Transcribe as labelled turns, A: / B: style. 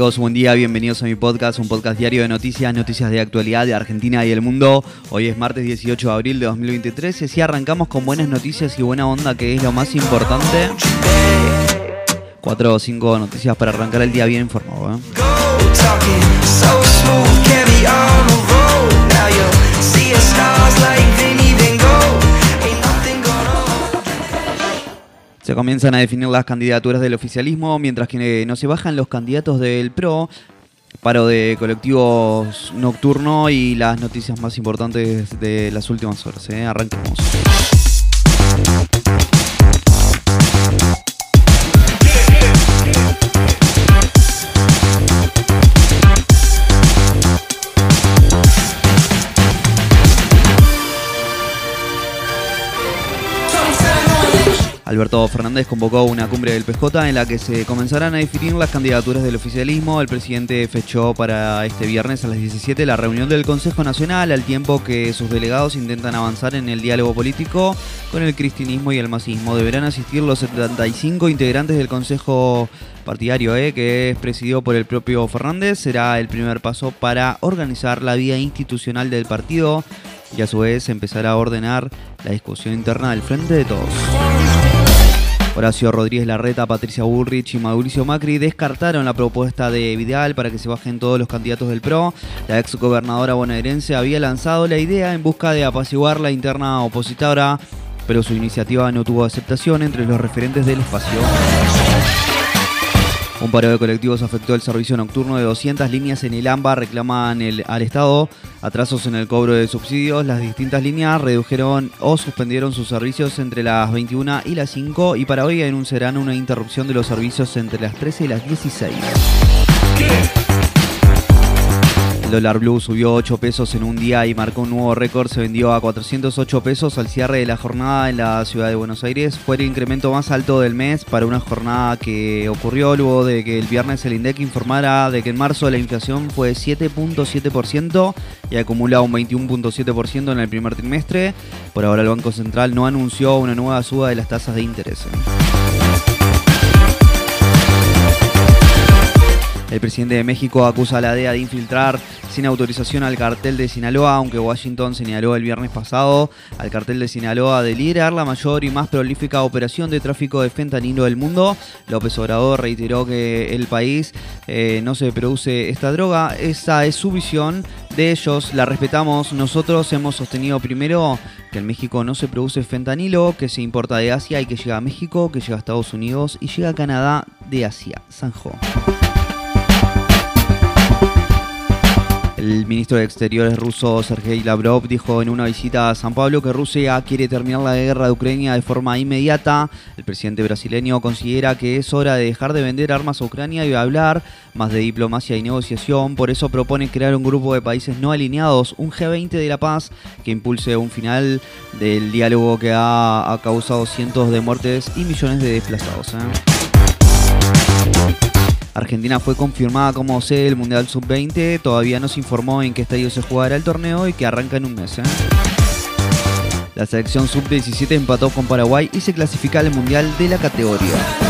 A: Amigos, buen día, bienvenidos a mi podcast, un podcast diario de noticias, noticias de actualidad de Argentina y el mundo. Hoy es martes 18 de abril de 2023 y así arrancamos con buenas noticias y buena onda, que es lo más importante. Cuatro o cinco noticias para arrancar el día bien informado. ¿eh? Se comienzan a definir las candidaturas del oficialismo, mientras que no se bajan los candidatos del PRO, paro de colectivos nocturno y las noticias más importantes de las últimas horas. ¿eh? Arranquemos. Alberto Fernández convocó una cumbre del PJ en la que se comenzarán a definir las candidaturas del oficialismo. El presidente fechó para este viernes a las 17 la reunión del Consejo Nacional, al tiempo que sus delegados intentan avanzar en el diálogo político con el cristianismo y el masismo. Deberán asistir los 75 integrantes del Consejo partidario, eh, que es presidido por el propio Fernández. Será el primer paso para organizar la vía institucional del partido y a su vez empezar a ordenar la discusión interna del Frente de Todos. Horacio Rodríguez Larreta, Patricia Bullrich y Mauricio Macri descartaron la propuesta de Vidal para que se bajen todos los candidatos del PRO. La ex gobernadora bonaerense había lanzado la idea en busca de apaciguar la interna opositora, pero su iniciativa no tuvo aceptación entre los referentes del espacio. Un paro de colectivos afectó el servicio nocturno de 200 líneas en el AMBA. Reclaman al Estado atrasos en el cobro de subsidios. Las distintas líneas redujeron o suspendieron sus servicios entre las 21 y las 5 y para hoy anunciarán una interrupción de los servicios entre las 13 y las 16. El dólar blue subió 8 pesos en un día y marcó un nuevo récord. Se vendió a 408 pesos al cierre de la jornada en la ciudad de Buenos Aires. Fue el incremento más alto del mes para una jornada que ocurrió luego de que el viernes el INDEC informara de que en marzo la inflación fue 7.7% y acumula un 21.7% en el primer trimestre. Por ahora el Banco Central no anunció una nueva suba de las tasas de interés. El presidente de México acusa a la DEA de infiltrar sin autorización al cartel de Sinaloa, aunque Washington señaló el viernes pasado al cartel de Sinaloa de liderar la mayor y más prolífica operación de tráfico de fentanilo del mundo. López Obrador reiteró que el país eh, no se produce esta droga. Esa es su visión de ellos, la respetamos. Nosotros hemos sostenido primero que en México no se produce fentanilo, que se importa de Asia y que llega a México, que llega a Estados Unidos y llega a Canadá de Asia. Sanjo. El ministro de Exteriores ruso Sergei Lavrov dijo en una visita a San Pablo que Rusia quiere terminar la guerra de Ucrania de forma inmediata. El presidente brasileño considera que es hora de dejar de vender armas a Ucrania y hablar más de diplomacia y negociación. Por eso propone crear un grupo de países no alineados, un G20 de la paz, que impulse un final del diálogo que ha, causado cientos de muertes y millones de desplazados. ¿eh? Argentina fue confirmada como sede del Mundial Sub-20. Todavía no se informó en qué estadio se jugará el torneo y que arranca en un mes. ¿eh? La selección Sub-17 empató con Paraguay y se clasifica al Mundial de la categoría.